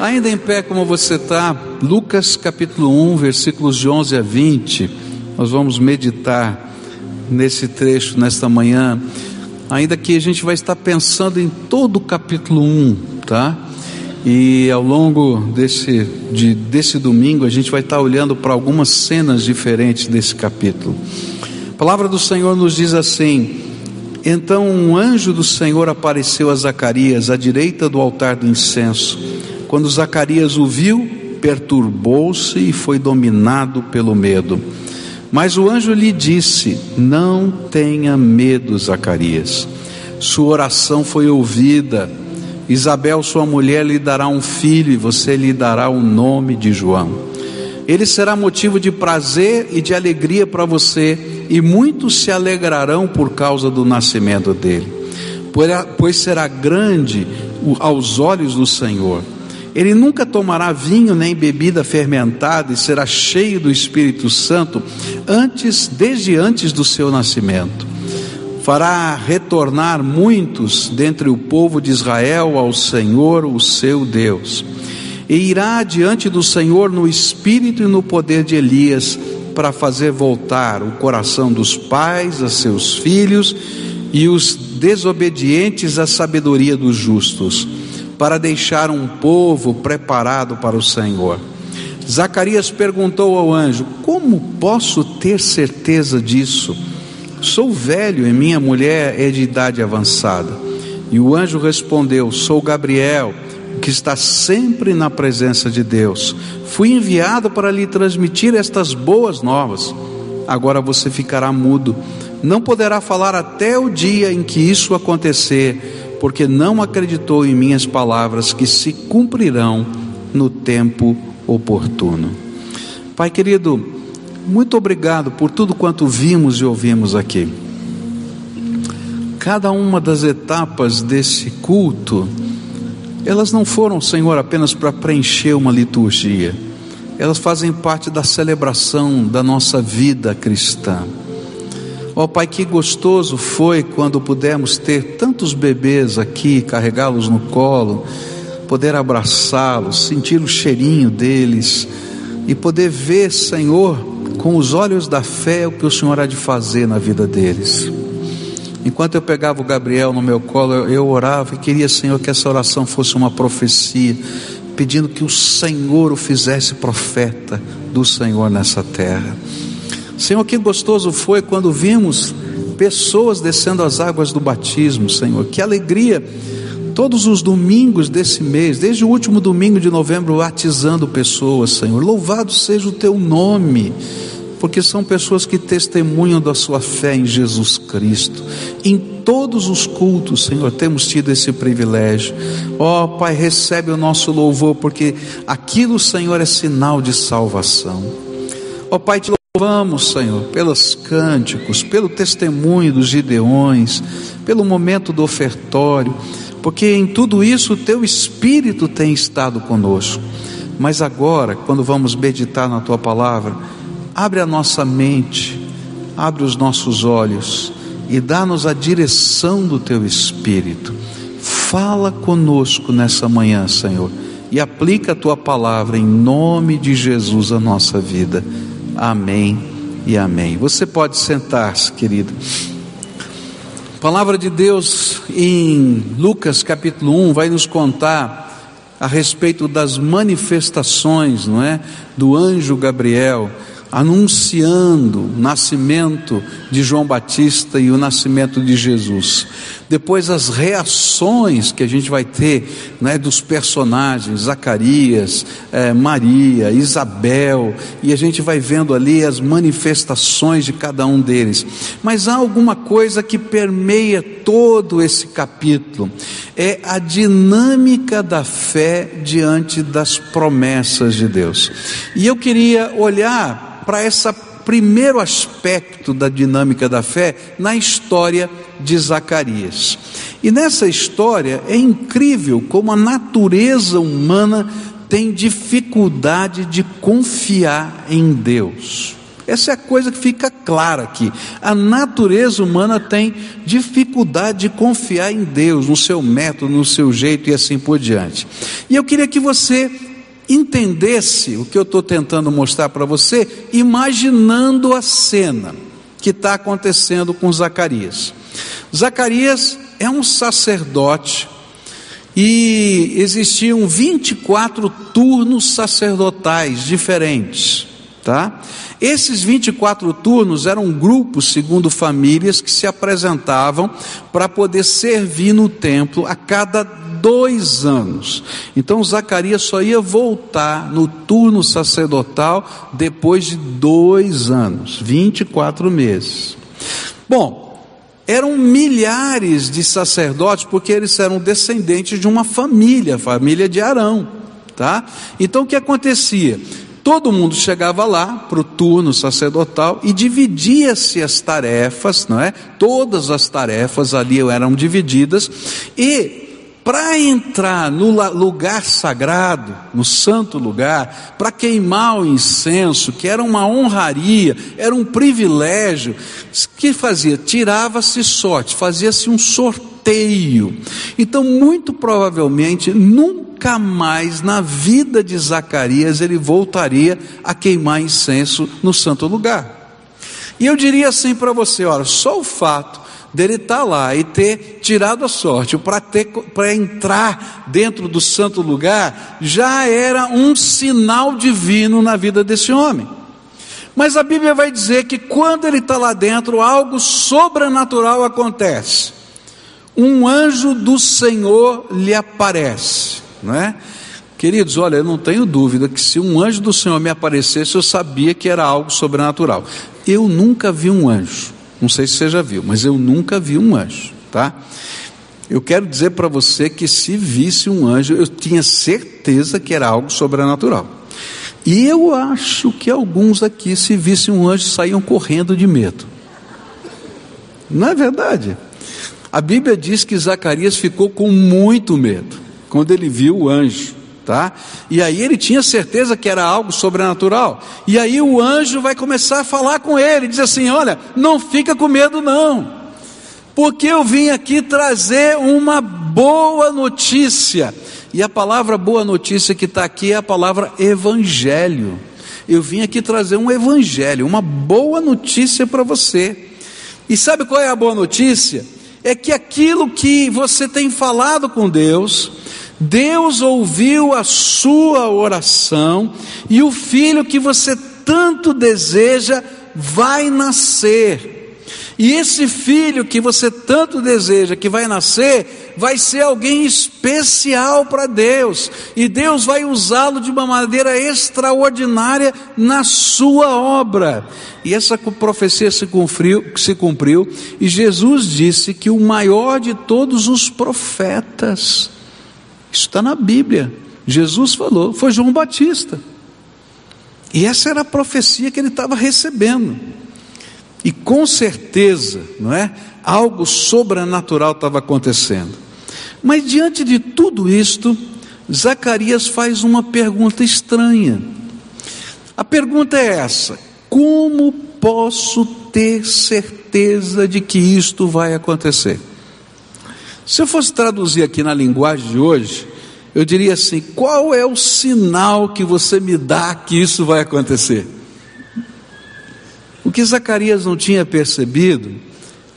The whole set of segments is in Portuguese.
Ainda em pé como você está, Lucas capítulo 1, versículos de 11 a 20, nós vamos meditar nesse trecho nesta manhã, ainda que a gente vai estar pensando em todo o capítulo 1, tá? E ao longo desse, de, desse domingo a gente vai estar olhando para algumas cenas diferentes desse capítulo. A palavra do Senhor nos diz assim: Então um anjo do Senhor apareceu a Zacarias à direita do altar do incenso. Quando Zacarias o viu, perturbou-se e foi dominado pelo medo. Mas o anjo lhe disse: Não tenha medo, Zacarias. Sua oração foi ouvida Isabel, sua mulher, lhe dará um filho e você lhe dará o nome de João. Ele será motivo de prazer e de alegria para você, e muitos se alegrarão por causa do nascimento dele, pois será grande aos olhos do Senhor. Ele nunca tomará vinho nem bebida fermentada e será cheio do Espírito Santo antes, desde antes do seu nascimento fará retornar muitos dentre o povo de Israel ao Senhor, o seu Deus. E irá diante do Senhor no espírito e no poder de Elias, para fazer voltar o coração dos pais a seus filhos e os desobedientes à sabedoria dos justos, para deixar um povo preparado para o Senhor. Zacarias perguntou ao anjo: Como posso ter certeza disso? Sou velho e minha mulher é de idade avançada. E o anjo respondeu: Sou Gabriel, que está sempre na presença de Deus. Fui enviado para lhe transmitir estas boas novas. Agora você ficará mudo, não poderá falar até o dia em que isso acontecer, porque não acreditou em minhas palavras que se cumprirão no tempo oportuno. Pai querido, muito obrigado por tudo quanto vimos e ouvimos aqui. Cada uma das etapas desse culto, elas não foram, Senhor, apenas para preencher uma liturgia, elas fazem parte da celebração da nossa vida cristã. Ó oh, Pai, que gostoso foi quando pudemos ter tantos bebês aqui, carregá-los no colo, poder abraçá-los, sentir o cheirinho deles e poder ver, Senhor, com os olhos da fé o que o Senhor há de fazer na vida deles. Enquanto eu pegava o Gabriel no meu colo, eu, orava e queria, Senhor, que essa oração fosse uma profecia, pedindo que o Senhor o fizesse profeta do Senhor nessa terra. Senhor, que gostoso foi quando vimos pessoas descendo as águas do batismo, Senhor. Que alegria! Todos os domingos desse mês, desde o último domingo de novembro, batizando pessoas, Senhor. Louvado seja o teu nome porque são pessoas que testemunham da sua fé em Jesus Cristo. Em todos os cultos, Senhor, temos tido esse privilégio. Ó oh, Pai, recebe o nosso louvor, porque aquilo, Senhor, é sinal de salvação. Ó oh, Pai, te louvamos, Senhor, pelos cânticos, pelo testemunho dos gideões, pelo momento do ofertório, porque em tudo isso o teu Espírito tem estado conosco. Mas agora, quando vamos meditar na tua palavra, Abre a nossa mente, abre os nossos olhos e dá-nos a direção do teu espírito. Fala conosco nessa manhã, Senhor, e aplica a tua palavra em nome de Jesus à nossa vida. Amém e amém. Você pode sentar-se, querido. palavra de Deus em Lucas capítulo 1 vai nos contar a respeito das manifestações, não é, do anjo Gabriel anunciando o nascimento de João Batista e o nascimento de Jesus. Depois as reações que a gente vai ter né, dos personagens, Zacarias, eh, Maria, Isabel, e a gente vai vendo ali as manifestações de cada um deles. Mas há alguma coisa que permeia todo esse capítulo, é a dinâmica da fé diante das promessas de Deus. E eu queria olhar para esse primeiro aspecto da dinâmica da fé na história de Zacarias. E nessa história é incrível como a natureza humana tem dificuldade de confiar em Deus. Essa é a coisa que fica clara aqui. A natureza humana tem dificuldade de confiar em Deus, no seu método, no seu jeito e assim por diante. E eu queria que você entendesse o que eu estou tentando mostrar para você, imaginando a cena que está acontecendo com Zacarias. Zacarias é um sacerdote e existiam 24 turnos sacerdotais diferentes, tá? Esses 24 turnos eram grupos, segundo famílias, que se apresentavam para poder servir no templo a cada dois anos. Então Zacarias só ia voltar no turno sacerdotal depois de dois anos, 24 meses. Bom, eram milhares de sacerdotes, porque eles eram descendentes de uma família, família de Arão, tá? Então o que acontecia? Todo mundo chegava lá para o turno sacerdotal e dividia-se as tarefas, não é? Todas as tarefas ali eram divididas e para entrar no lugar sagrado, no santo lugar, para queimar o incenso, que era uma honraria, era um privilégio, que fazia? Tirava-se sorte, fazia-se um sorteio. Então, muito provavelmente, nunca mais na vida de Zacarias ele voltaria a queimar incenso no santo lugar. E eu diria assim para você: olha, só o fato dele estar tá lá e ter tirado a sorte para entrar dentro do santo lugar, já era um sinal divino na vida desse homem. Mas a Bíblia vai dizer que quando ele está lá dentro, algo sobrenatural acontece. Um anjo do Senhor lhe aparece, não é? Queridos, olha, eu não tenho dúvida que se um anjo do Senhor me aparecesse, eu sabia que era algo sobrenatural. Eu nunca vi um anjo. Não sei se você já viu, mas eu nunca vi um anjo, tá? Eu quero dizer para você que se visse um anjo, eu tinha certeza que era algo sobrenatural. E eu acho que alguns aqui, se vissem um anjo, saíam correndo de medo. Não é verdade? A Bíblia diz que Zacarias ficou com muito medo quando ele viu o anjo tá? E aí ele tinha certeza que era algo sobrenatural. E aí o anjo vai começar a falar com ele, diz assim: "Olha, não fica com medo não. Porque eu vim aqui trazer uma boa notícia. E a palavra boa notícia que está aqui é a palavra evangelho. Eu vim aqui trazer um evangelho, uma boa notícia para você. E sabe qual é a boa notícia? É que aquilo que você tem falado com Deus, Deus ouviu a sua oração e o filho que você tanto deseja vai nascer. E esse filho que você tanto deseja que vai nascer, vai ser alguém especial para Deus, e Deus vai usá-lo de uma maneira extraordinária na sua obra. E essa profecia se cumpriu, se cumpriu, e Jesus disse que o maior de todos os profetas, isso está na Bíblia. Jesus falou, foi João Batista. E essa era a profecia que ele estava recebendo. E com certeza, não é? Algo sobrenatural estava acontecendo. Mas diante de tudo isto, Zacarias faz uma pergunta estranha. A pergunta é essa: como posso ter certeza de que isto vai acontecer? Se eu fosse traduzir aqui na linguagem de hoje, eu diria assim: qual é o sinal que você me dá que isso vai acontecer? O que Zacarias não tinha percebido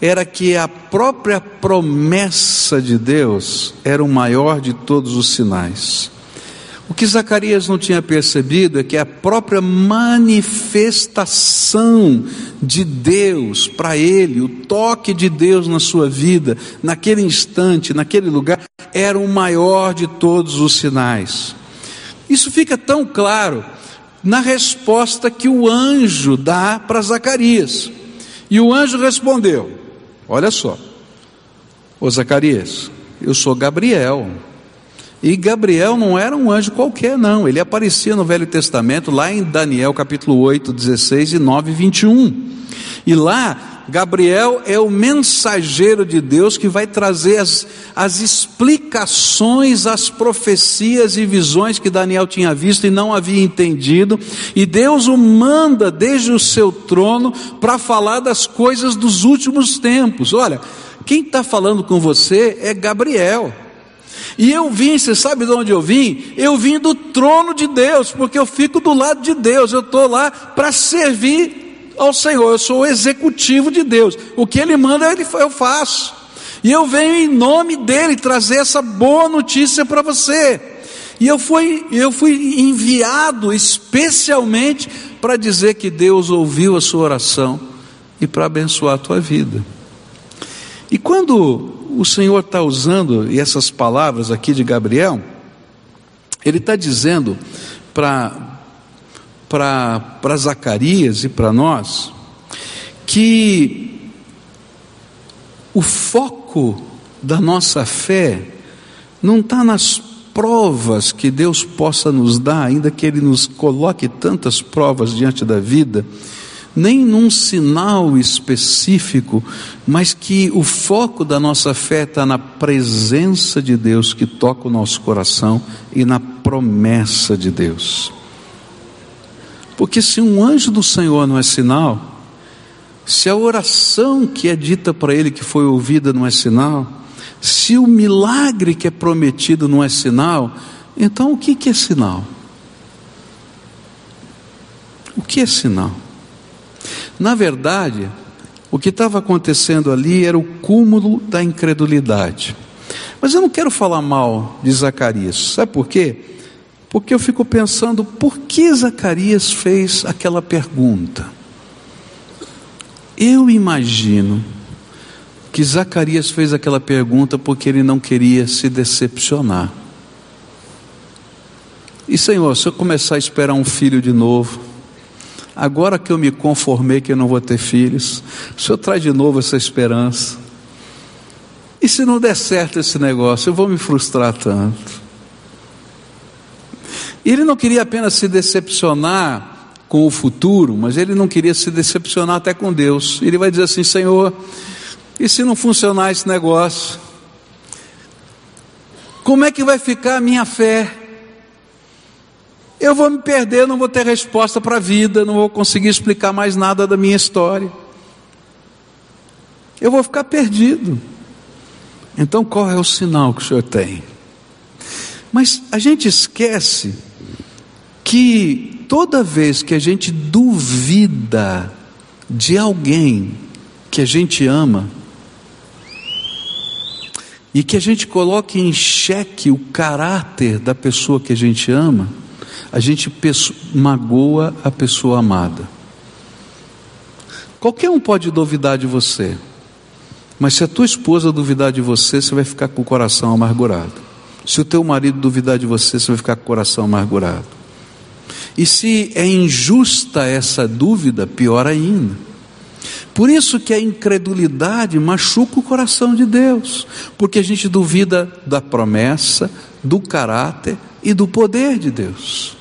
era que a própria promessa de Deus era o maior de todos os sinais. O que Zacarias não tinha percebido é que a própria manifestação de Deus para ele, o toque de Deus na sua vida, naquele instante, naquele lugar, era o maior de todos os sinais. Isso fica tão claro na resposta que o anjo dá para Zacarias. E o anjo respondeu: Olha só, ô Zacarias, eu sou Gabriel e Gabriel não era um anjo qualquer, não. Ele aparecia no Velho Testamento, lá em Daniel capítulo 8, 16 e 9, 21. E lá Gabriel é o mensageiro de Deus que vai trazer as, as explicações às profecias e visões que Daniel tinha visto e não havia entendido, e Deus o manda desde o seu trono para falar das coisas dos últimos tempos. Olha, quem está falando com você é Gabriel. E eu vim, você sabe de onde eu vim? Eu vim do trono de Deus, porque eu fico do lado de Deus, eu estou lá para servir ao Senhor, eu sou o executivo de Deus, o que Ele manda eu faço, e eu venho em nome dEle trazer essa boa notícia para você. E eu fui, eu fui enviado especialmente para dizer que Deus ouviu a sua oração e para abençoar a tua vida. E quando o Senhor está usando essas palavras aqui de Gabriel, ele está dizendo para Zacarias e para nós que o foco da nossa fé não está nas provas que Deus possa nos dar, ainda que Ele nos coloque tantas provas diante da vida nem num sinal específico, mas que o foco da nossa fé está na presença de Deus que toca o nosso coração e na promessa de Deus. Porque se um anjo do Senhor não é sinal, se a oração que é dita para ele que foi ouvida não é sinal, se o milagre que é prometido não é sinal, então o que, que é sinal? O que é sinal? Na verdade, o que estava acontecendo ali era o cúmulo da incredulidade. Mas eu não quero falar mal de Zacarias, sabe por quê? Porque eu fico pensando por que Zacarias fez aquela pergunta. Eu imagino que Zacarias fez aquela pergunta porque ele não queria se decepcionar. E Senhor, se eu começar a esperar um filho de novo, Agora que eu me conformei que eu não vou ter filhos, o Senhor traz de novo essa esperança. E se não der certo esse negócio, eu vou me frustrar tanto. Ele não queria apenas se decepcionar com o futuro, mas ele não queria se decepcionar até com Deus. Ele vai dizer assim: Senhor, e se não funcionar esse negócio? Como é que vai ficar a minha fé? eu vou me perder, não vou ter resposta para a vida, não vou conseguir explicar mais nada da minha história. Eu vou ficar perdido. Então, qual é o sinal que o senhor tem? Mas a gente esquece que toda vez que a gente duvida de alguém que a gente ama, e que a gente coloque em xeque o caráter da pessoa que a gente ama, a gente magoa a pessoa amada. Qualquer um pode duvidar de você, mas se a tua esposa duvidar de você, você vai ficar com o coração amargurado. Se o teu marido duvidar de você, você vai ficar com o coração amargurado. E se é injusta essa dúvida, pior ainda. Por isso que a incredulidade machuca o coração de Deus, porque a gente duvida da promessa, do caráter e do poder de Deus.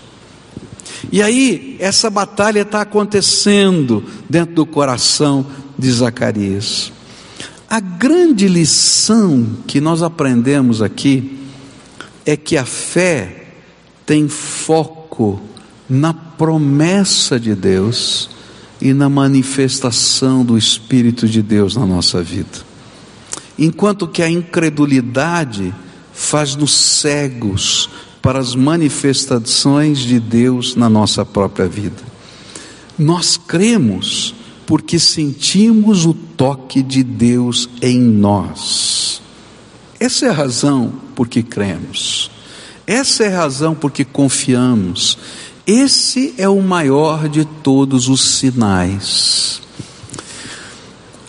E aí, essa batalha está acontecendo dentro do coração de Zacarias. A grande lição que nós aprendemos aqui é que a fé tem foco na promessa de Deus e na manifestação do Espírito de Deus na nossa vida. Enquanto que a incredulidade faz-nos cegos para as manifestações de Deus na nossa própria vida. Nós cremos porque sentimos o toque de Deus em nós. Essa é a razão por que cremos. Essa é a razão por que confiamos. Esse é o maior de todos os sinais.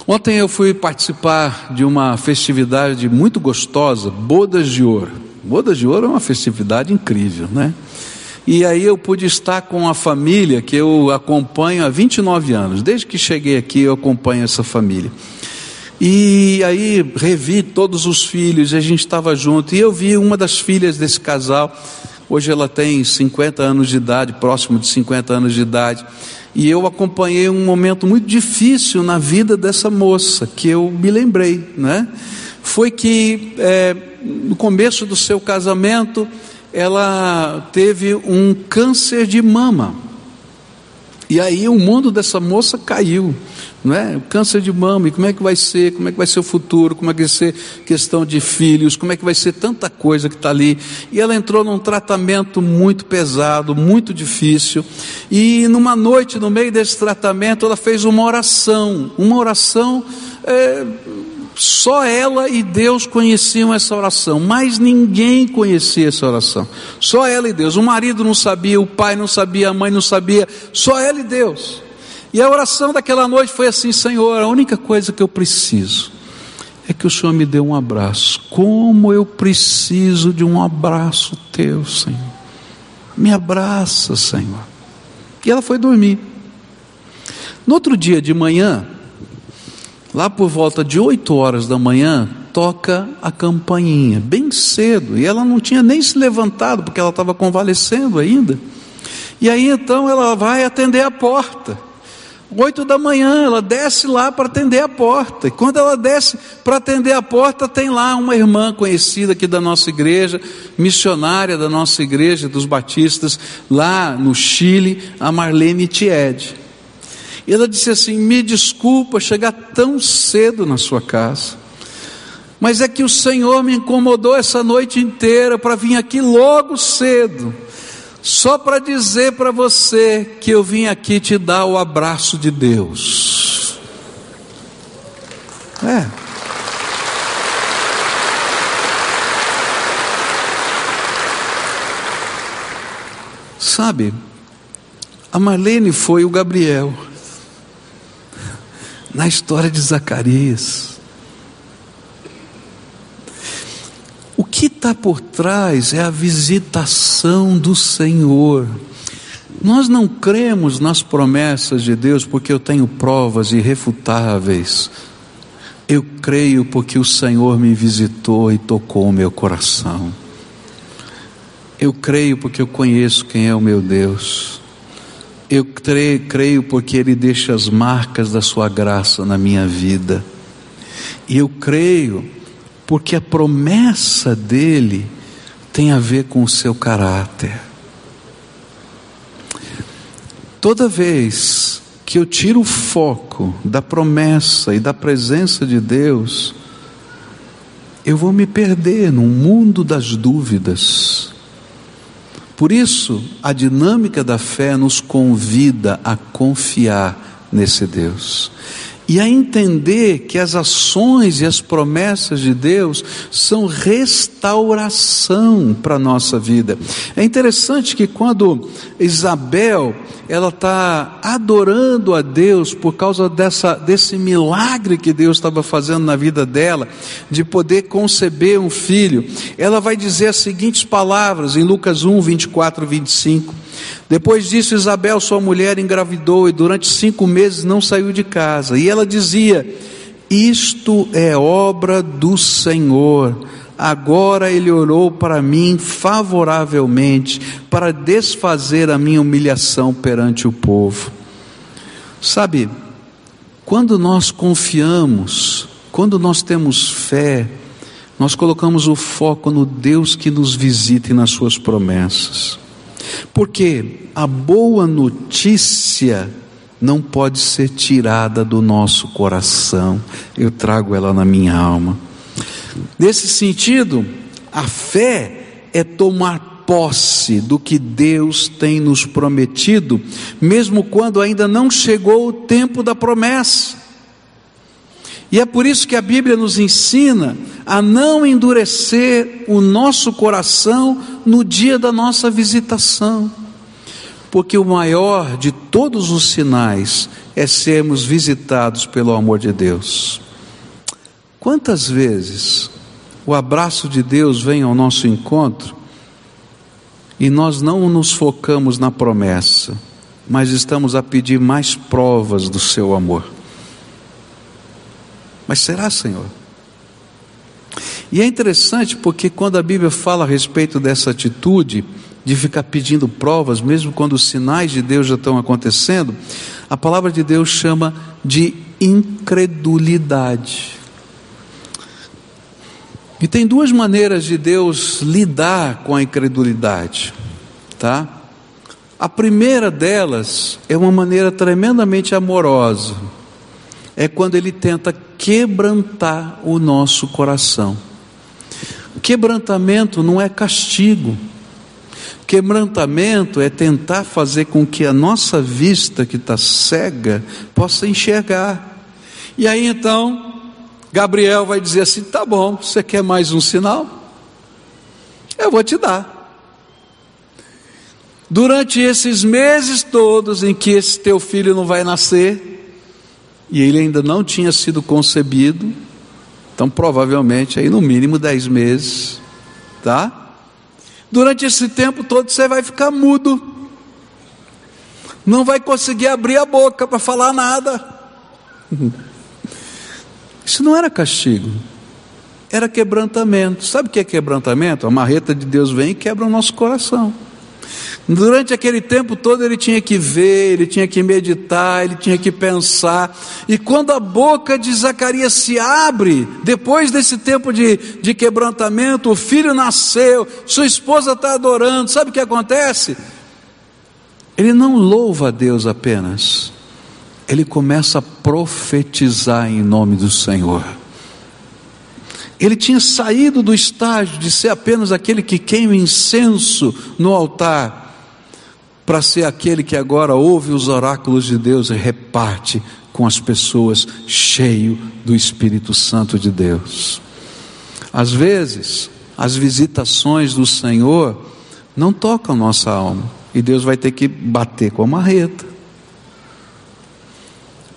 Ontem eu fui participar de uma festividade muito gostosa, Bodas de Ouro. Bodas de Ouro é uma festividade incrível, né? E aí eu pude estar com a família que eu acompanho há 29 anos. Desde que cheguei aqui eu acompanho essa família. E aí revi todos os filhos, a gente estava junto, e eu vi uma das filhas desse casal, Hoje ela tem 50 anos de idade, próximo de 50 anos de idade. E eu acompanhei um momento muito difícil na vida dessa moça, que eu me lembrei, né? Foi que é, no começo do seu casamento, ela teve um câncer de mama. E aí o mundo dessa moça caiu não é? O câncer de mama, e como é que vai ser? Como é que vai ser o futuro? Como é que vai ser questão de filhos? Como é que vai ser tanta coisa que está ali? E ela entrou num tratamento muito pesado, muito difícil. E numa noite, no meio desse tratamento, ela fez uma oração, uma oração. É, só ela e Deus conheciam essa oração, mas ninguém conhecia essa oração. Só ela e Deus. O marido não sabia, o pai não sabia, a mãe não sabia, só ela e Deus. E a oração daquela noite foi assim: Senhor, a única coisa que eu preciso é que o Senhor me dê um abraço. Como eu preciso de um abraço teu, Senhor. Me abraça, Senhor. E ela foi dormir. No outro dia de manhã, lá por volta de 8 horas da manhã, toca a campainha, bem cedo, e ela não tinha nem se levantado, porque ela estava convalescendo ainda. E aí então ela vai atender a porta. Oito da manhã, ela desce lá para atender a porta. E quando ela desce para atender a porta, tem lá uma irmã conhecida aqui da nossa igreja, missionária da nossa igreja dos batistas, lá no Chile, a Marlene Tied. E ela disse assim: Me desculpa chegar tão cedo na sua casa, mas é que o Senhor me incomodou essa noite inteira para vir aqui logo cedo só para dizer para você que eu vim aqui te dar o abraço de Deus. É. Sabe, a Marlene foi o Gabriel na história de Zacarias. que está por trás é a visitação do Senhor. Nós não cremos nas promessas de Deus porque eu tenho provas irrefutáveis. Eu creio porque o Senhor me visitou e tocou o meu coração. Eu creio porque eu conheço quem é o meu Deus. Eu creio porque Ele deixa as marcas da Sua graça na minha vida. E eu creio porque a promessa dele tem a ver com o seu caráter. Toda vez que eu tiro o foco da promessa e da presença de Deus, eu vou me perder no mundo das dúvidas. Por isso, a dinâmica da fé nos convida a confiar nesse Deus e a entender que as ações e as promessas de Deus são restauração para a nossa vida. É interessante que quando Isabel ela está adorando a Deus por causa dessa, desse milagre que Deus estava fazendo na vida dela, de poder conceber um filho, ela vai dizer as seguintes palavras em Lucas 1, 24 e 25. Depois disso, Isabel, sua mulher, engravidou e durante cinco meses não saiu de casa. E ela dizia: Isto é obra do Senhor. Agora ele orou para mim favoravelmente, para desfazer a minha humilhação perante o povo. Sabe, quando nós confiamos, quando nós temos fé, nós colocamos o foco no Deus que nos visita e nas suas promessas. Porque a boa notícia não pode ser tirada do nosso coração, eu trago ela na minha alma. Nesse sentido, a fé é tomar posse do que Deus tem nos prometido, mesmo quando ainda não chegou o tempo da promessa. E é por isso que a Bíblia nos ensina a não endurecer o nosso coração no dia da nossa visitação, porque o maior de todos os sinais é sermos visitados pelo amor de Deus. Quantas vezes o abraço de Deus vem ao nosso encontro e nós não nos focamos na promessa, mas estamos a pedir mais provas do seu amor? Mas será, Senhor? E é interessante porque quando a Bíblia fala a respeito dessa atitude, de ficar pedindo provas, mesmo quando os sinais de Deus já estão acontecendo, a palavra de Deus chama de incredulidade. E tem duas maneiras de Deus lidar com a incredulidade, tá? A primeira delas é uma maneira tremendamente amorosa. É quando ele tenta quebrantar o nosso coração. Quebrantamento não é castigo. Quebrantamento é tentar fazer com que a nossa vista, que está cega, possa enxergar. E aí então, Gabriel vai dizer assim: tá bom, você quer mais um sinal? Eu vou te dar. Durante esses meses todos em que esse teu filho não vai nascer, e ele ainda não tinha sido concebido, então provavelmente aí no mínimo dez meses, tá? Durante esse tempo todo você vai ficar mudo, não vai conseguir abrir a boca para falar nada. Isso não era castigo, era quebrantamento. Sabe o que é quebrantamento? A marreta de Deus vem e quebra o nosso coração. Durante aquele tempo todo ele tinha que ver, ele tinha que meditar, ele tinha que pensar. E quando a boca de Zacarias se abre, depois desse tempo de, de quebrantamento, o filho nasceu, sua esposa está adorando, sabe o que acontece? Ele não louva a Deus apenas, ele começa a profetizar em nome do Senhor. Ele tinha saído do estágio de ser apenas aquele que queima incenso no altar, para ser aquele que agora ouve os oráculos de Deus e reparte com as pessoas, cheio do Espírito Santo de Deus. Às vezes, as visitações do Senhor não tocam nossa alma, e Deus vai ter que bater com a marreta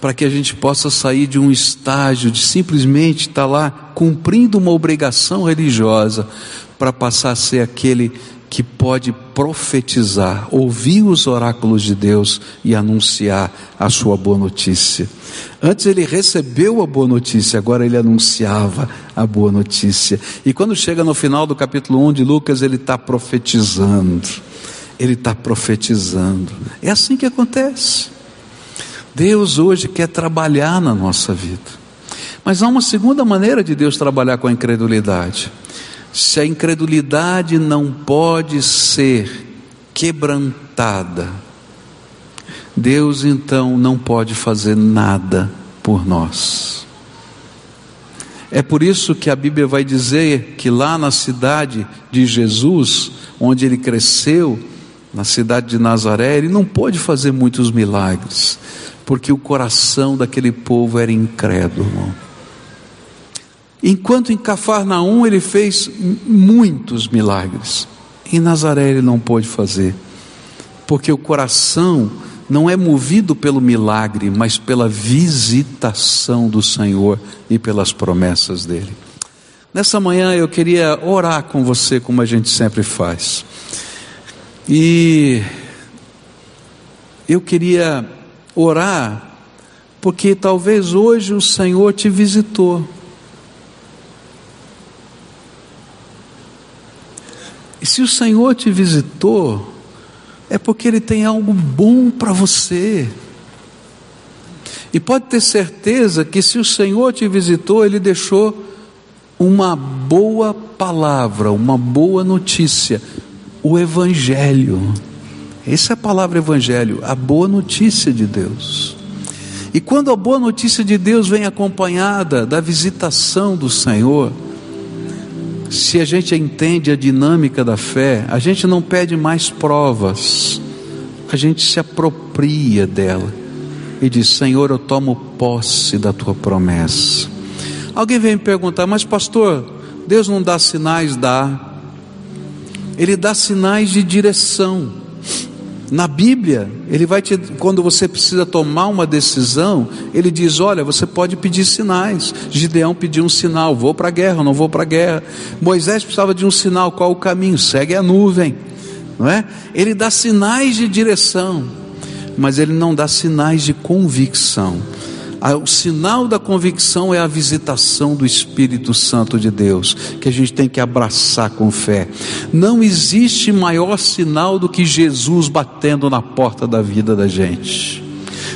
para que a gente possa sair de um estágio de simplesmente estar lá cumprindo uma obrigação religiosa, para passar a ser aquele que pode profetizar, ouvir os oráculos de Deus e anunciar a sua boa notícia. Antes ele recebeu a boa notícia, agora ele anunciava a boa notícia. E quando chega no final do capítulo 1 de Lucas, ele está profetizando. Ele está profetizando. É assim que acontece. Deus hoje quer trabalhar na nossa vida. Mas há uma segunda maneira de Deus trabalhar com a incredulidade. Se a incredulidade não pode ser quebrantada, Deus então não pode fazer nada por nós. É por isso que a Bíblia vai dizer que lá na cidade de Jesus, onde ele cresceu, na cidade de Nazaré, ele não pôde fazer muitos milagres porque o coração daquele povo era incrédulo. Enquanto em Cafarnaum ele fez muitos milagres, em Nazaré ele não pôde fazer, porque o coração não é movido pelo milagre, mas pela visitação do Senhor e pelas promessas dele. Nessa manhã eu queria orar com você, como a gente sempre faz, e eu queria orar, porque talvez hoje o Senhor te visitou. E se o Senhor te visitou, é porque Ele tem algo bom para você. E pode ter certeza que se o Senhor te visitou, Ele deixou uma boa palavra, uma boa notícia, o Evangelho. Essa é a palavra evangelho, a boa notícia de Deus. E quando a boa notícia de Deus vem acompanhada da visitação do Senhor, se a gente entende a dinâmica da fé, a gente não pede mais provas, a gente se apropria dela e diz: Senhor, eu tomo posse da tua promessa. Alguém vem me perguntar, mas pastor, Deus não dá sinais? Dá. Ele dá sinais de direção. Na Bíblia, ele vai te, quando você precisa tomar uma decisão, ele diz: Olha, você pode pedir sinais. Gideão pediu um sinal: vou para a guerra, não vou para a guerra. Moisés precisava de um sinal: qual o caminho? Segue a nuvem, não é? Ele dá sinais de direção, mas ele não dá sinais de convicção. O sinal da convicção é a visitação do Espírito Santo de Deus, que a gente tem que abraçar com fé. Não existe maior sinal do que Jesus batendo na porta da vida da gente.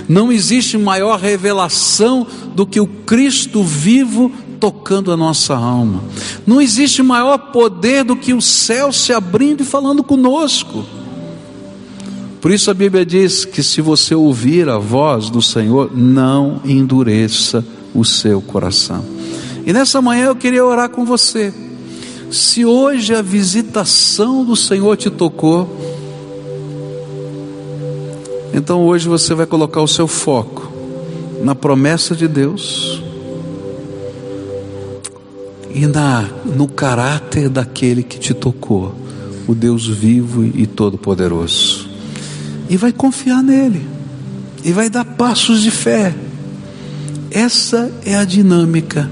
Não existe maior revelação do que o Cristo vivo tocando a nossa alma. Não existe maior poder do que o céu se abrindo e falando conosco. Por isso a Bíblia diz que se você ouvir a voz do Senhor, não endureça o seu coração. E nessa manhã eu queria orar com você. Se hoje a visitação do Senhor te tocou, então hoje você vai colocar o seu foco na promessa de Deus e na no caráter daquele que te tocou, o Deus vivo e todo-poderoso e vai confiar nele, e vai dar passos de fé. Essa é a dinâmica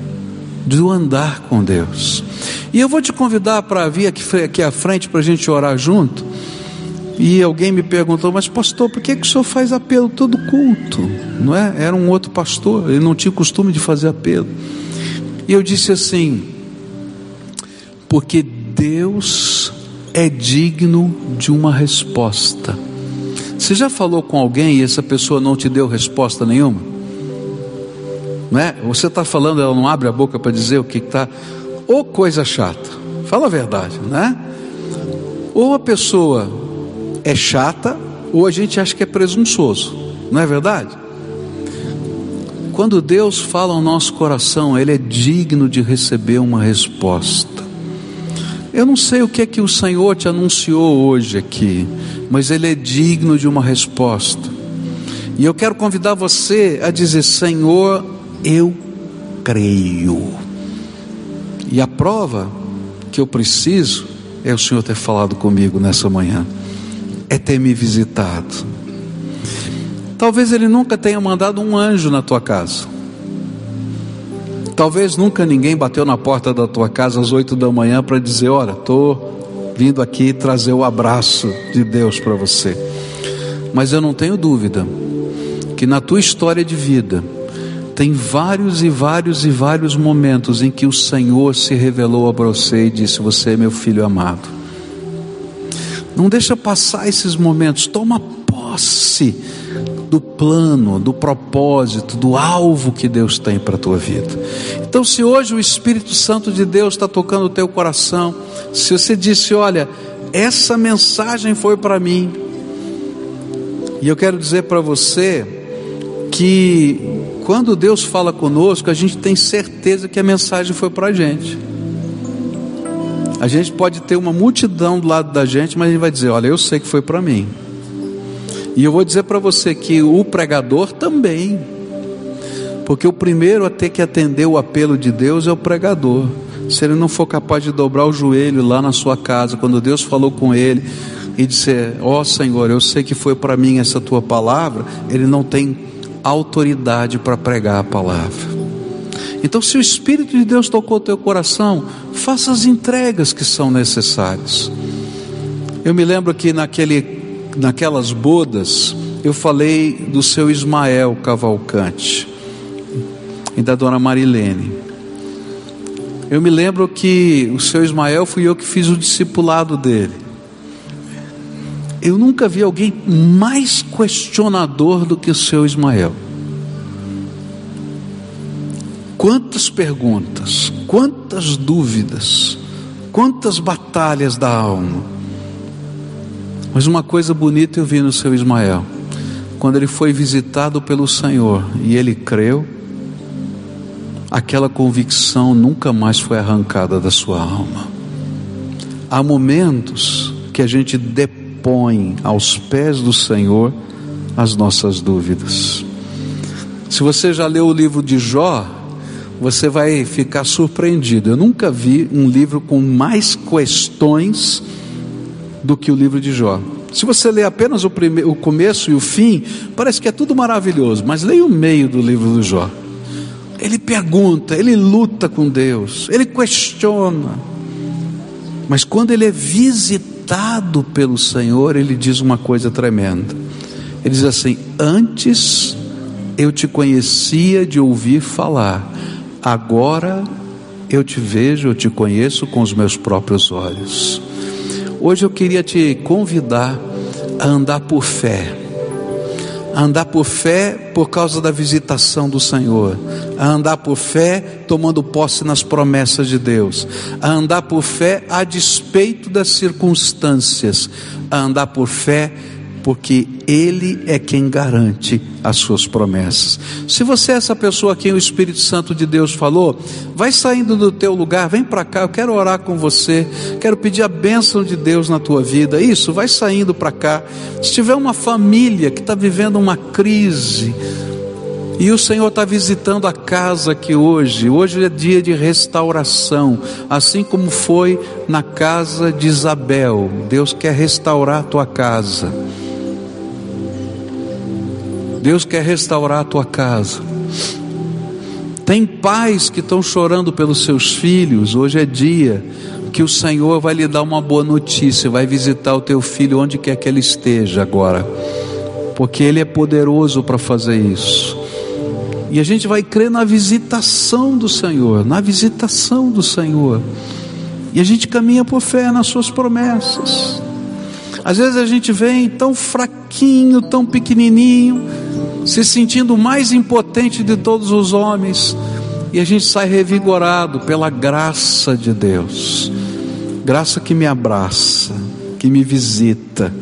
do andar com Deus. E eu vou te convidar para vir aqui, aqui à frente para a gente orar junto. E alguém me perguntou, mas pastor, por que, que o senhor faz apelo todo culto? Não é? Era um outro pastor, ele não tinha costume de fazer apelo. E eu disse assim, porque Deus é digno de uma resposta. Você já falou com alguém e essa pessoa não te deu resposta nenhuma? Não é? Você está falando, ela não abre a boca para dizer o que está. Ou coisa chata, fala a verdade, né? Ou a pessoa é chata, ou a gente acha que é presunçoso, não é verdade? Quando Deus fala ao nosso coração, Ele é digno de receber uma resposta. Eu não sei o que é que o Senhor te anunciou hoje aqui, mas Ele é digno de uma resposta. E eu quero convidar você a dizer: Senhor, eu creio. E a prova que eu preciso é o Senhor ter falado comigo nessa manhã, é ter me visitado. Talvez Ele nunca tenha mandado um anjo na tua casa. Talvez nunca ninguém bateu na porta da tua casa às oito da manhã para dizer: Olha, estou vindo aqui trazer o abraço de Deus para você. Mas eu não tenho dúvida que na tua história de vida tem vários e vários e vários momentos em que o Senhor se revelou a você e disse: Você é meu filho amado. Não deixa passar esses momentos, toma posse do plano, do propósito, do alvo que Deus tem para a tua vida. Então, se hoje o Espírito Santo de Deus está tocando o teu coração, se você disse, olha, essa mensagem foi para mim, e eu quero dizer para você que quando Deus fala conosco, a gente tem certeza que a mensagem foi para a gente. A gente pode ter uma multidão do lado da gente, mas a gente vai dizer: Olha, eu sei que foi para mim. E eu vou dizer para você que o pregador também, porque o primeiro a ter que atender o apelo de Deus é o pregador. Se ele não for capaz de dobrar o joelho lá na sua casa, quando Deus falou com ele e dizer: Ó oh, Senhor, eu sei que foi para mim essa tua palavra, ele não tem autoridade para pregar a palavra. Então, se o Espírito de Deus tocou o teu coração, faça as entregas que são necessárias. Eu me lembro que naquele naquelas bodas, eu falei do seu Ismael Cavalcante e da dona Marilene. Eu me lembro que o seu Ismael fui eu que fiz o discipulado dele. Eu nunca vi alguém mais questionador do que o seu Ismael. Quantas perguntas, quantas dúvidas, quantas batalhas da alma. Mas uma coisa bonita eu vi no seu Ismael. Quando ele foi visitado pelo Senhor e ele creu, aquela convicção nunca mais foi arrancada da sua alma. Há momentos que a gente depõe aos pés do Senhor as nossas dúvidas. Se você já leu o livro de Jó, você vai ficar surpreendido. Eu nunca vi um livro com mais questões do que o livro de Jó. Se você ler apenas o, primeiro, o começo e o fim, parece que é tudo maravilhoso, mas leia o meio do livro do Jó. Ele pergunta, ele luta com Deus, ele questiona. Mas quando ele é visitado pelo Senhor, ele diz uma coisa tremenda. Ele diz assim: Antes eu te conhecia de ouvir falar, agora eu te vejo, eu te conheço com os meus próprios olhos. Hoje eu queria te convidar a andar por fé. A andar por fé por causa da visitação do Senhor, a andar por fé tomando posse nas promessas de Deus, a andar por fé a despeito das circunstâncias, a andar por fé porque Ele é quem garante as suas promessas. Se você é essa pessoa a quem o Espírito Santo de Deus falou, vai saindo do teu lugar, vem para cá, eu quero orar com você, quero pedir a bênção de Deus na tua vida. Isso, vai saindo para cá. Se tiver uma família que está vivendo uma crise, e o Senhor está visitando a casa aqui hoje. Hoje é dia de restauração, assim como foi na casa de Isabel. Deus quer restaurar a tua casa. Deus quer restaurar a tua casa. Tem pais que estão chorando pelos seus filhos. Hoje é dia que o Senhor vai lhe dar uma boa notícia, vai visitar o teu filho onde quer que ele esteja agora, porque ele é poderoso para fazer isso. E a gente vai crer na visitação do Senhor, na visitação do Senhor. E a gente caminha por fé nas suas promessas. Às vezes a gente vem tão fraquinho, tão pequenininho, se sentindo mais impotente de todos os homens, e a gente sai revigorado pela graça de Deus graça que me abraça, que me visita,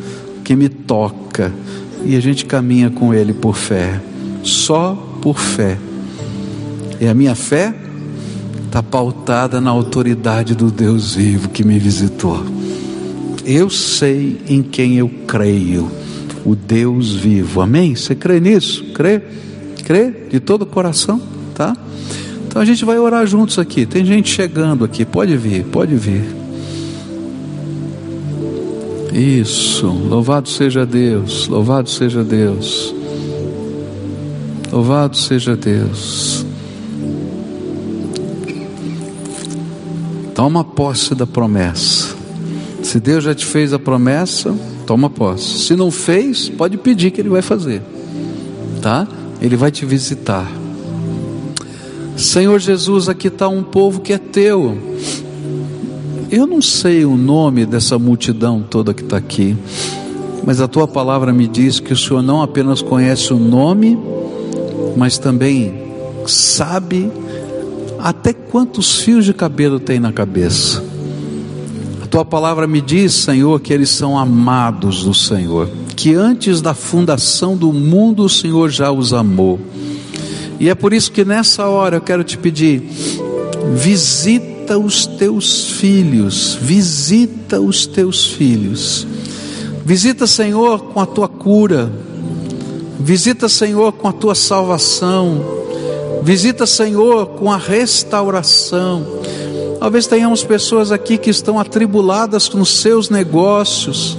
que me toca, e a gente caminha com Ele por fé, só por fé. E a minha fé está pautada na autoridade do Deus vivo que me visitou. Eu sei em quem eu creio o Deus vivo. Amém? Você crê nisso? Crê? Crê de todo o coração, tá? Então a gente vai orar juntos aqui. Tem gente chegando aqui. Pode vir, pode vir. Isso. Louvado seja Deus. Louvado seja Deus. Louvado seja Deus. Toma posse da promessa. Se Deus já te fez a promessa, toma posse. Se não fez, pode pedir que Ele vai fazer, tá? Ele vai te visitar. Senhor Jesus, aqui está um povo que é teu. Eu não sei o nome dessa multidão toda que está aqui, mas a tua palavra me diz que o Senhor não apenas conhece o nome, mas também sabe até quantos fios de cabelo tem na cabeça tua palavra me diz, Senhor, que eles são amados do Senhor, que antes da fundação do mundo o Senhor já os amou. E é por isso que nessa hora eu quero te pedir, visita os teus filhos, visita os teus filhos. Visita, Senhor, com a tua cura. Visita, Senhor, com a tua salvação. Visita, Senhor, com a restauração. Talvez tenhamos pessoas aqui que estão atribuladas com seus negócios.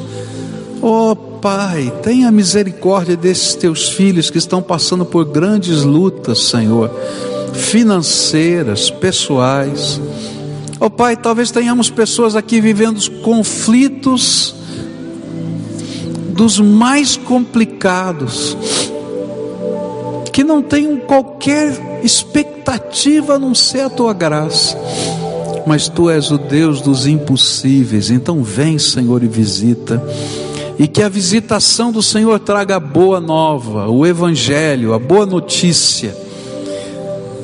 Oh Pai, tenha misericórdia desses teus filhos que estão passando por grandes lutas, Senhor, financeiras, pessoais. Oh Pai, talvez tenhamos pessoas aqui vivendo conflitos dos mais complicados, que não tenham qualquer expectativa a não ser a tua graça mas tu és o Deus dos impossíveis. Então vem, Senhor, e visita. E que a visitação do Senhor traga a boa nova, o Evangelho, a boa notícia.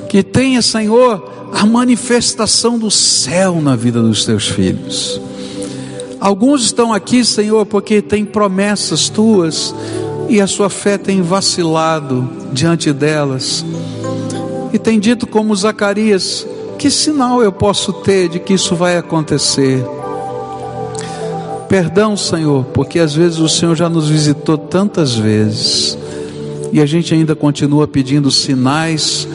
Que tenha, Senhor, a manifestação do céu na vida dos teus filhos. Alguns estão aqui, Senhor, porque têm promessas tuas e a sua fé tem vacilado diante delas. E tem dito como Zacarias: que sinal eu posso ter de que isso vai acontecer? Perdão, Senhor, porque às vezes o Senhor já nos visitou tantas vezes e a gente ainda continua pedindo sinais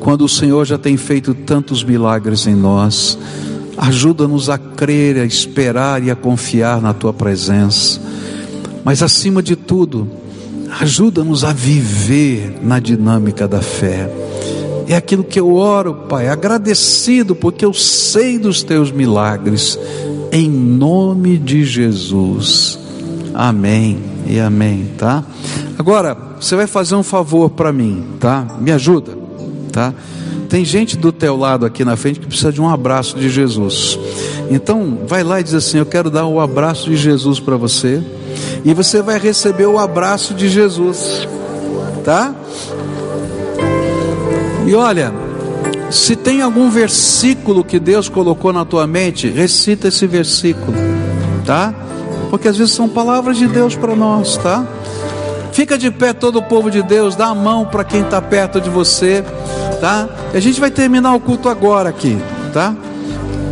quando o Senhor já tem feito tantos milagres em nós. Ajuda-nos a crer, a esperar e a confiar na tua presença. Mas acima de tudo, ajuda-nos a viver na dinâmica da fé. É aquilo que eu oro, Pai, agradecido porque eu sei dos teus milagres, em nome de Jesus. Amém e amém, tá? Agora, você vai fazer um favor para mim, tá? Me ajuda, tá? Tem gente do teu lado aqui na frente que precisa de um abraço de Jesus. Então, vai lá e diz assim: Eu quero dar o um abraço de Jesus para você. E você vai receber o abraço de Jesus, tá? E olha, se tem algum versículo que Deus colocou na tua mente, recita esse versículo, tá? Porque às vezes são palavras de Deus para nós, tá? Fica de pé todo o povo de Deus, dá a mão para quem está perto de você, tá? A gente vai terminar o culto agora aqui, tá?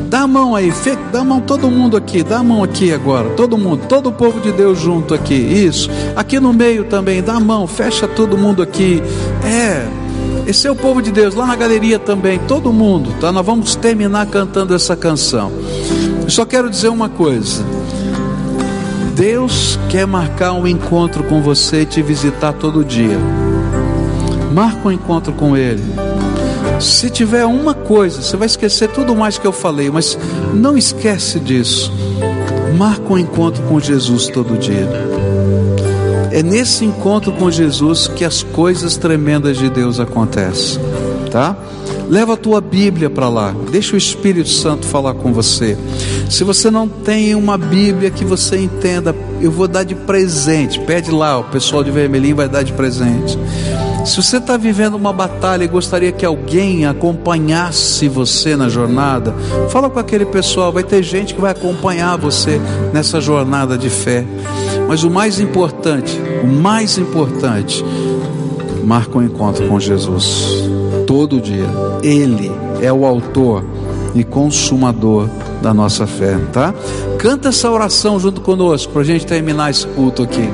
Dá a mão aí, dá a mão todo mundo aqui, dá a mão aqui agora, todo mundo, todo o povo de Deus junto aqui, isso. Aqui no meio também, dá a mão, fecha todo mundo aqui. É, esse é o povo de Deus, lá na galeria também, todo mundo, tá? Nós vamos terminar cantando essa canção. Eu só quero dizer uma coisa. Deus quer marcar um encontro com você e te visitar todo dia. Marca um encontro com Ele. Se tiver uma coisa, você vai esquecer tudo mais que eu falei, mas não esquece disso. Marca um encontro com Jesus todo dia. É nesse encontro com Jesus que as coisas tremendas de Deus acontecem, tá? Leva a tua Bíblia para lá, deixa o Espírito Santo falar com você. Se você não tem uma Bíblia que você entenda, eu vou dar de presente. Pede lá, o pessoal de vermelhinho vai dar de presente. Se você está vivendo uma batalha e gostaria que alguém acompanhasse você na jornada, fala com aquele pessoal. Vai ter gente que vai acompanhar você nessa jornada de fé. Mas o mais importante, o mais importante, marca um encontro com Jesus todo dia. Ele é o autor e consumador da nossa fé, tá? Canta essa oração junto conosco para a gente terminar esse culto aqui.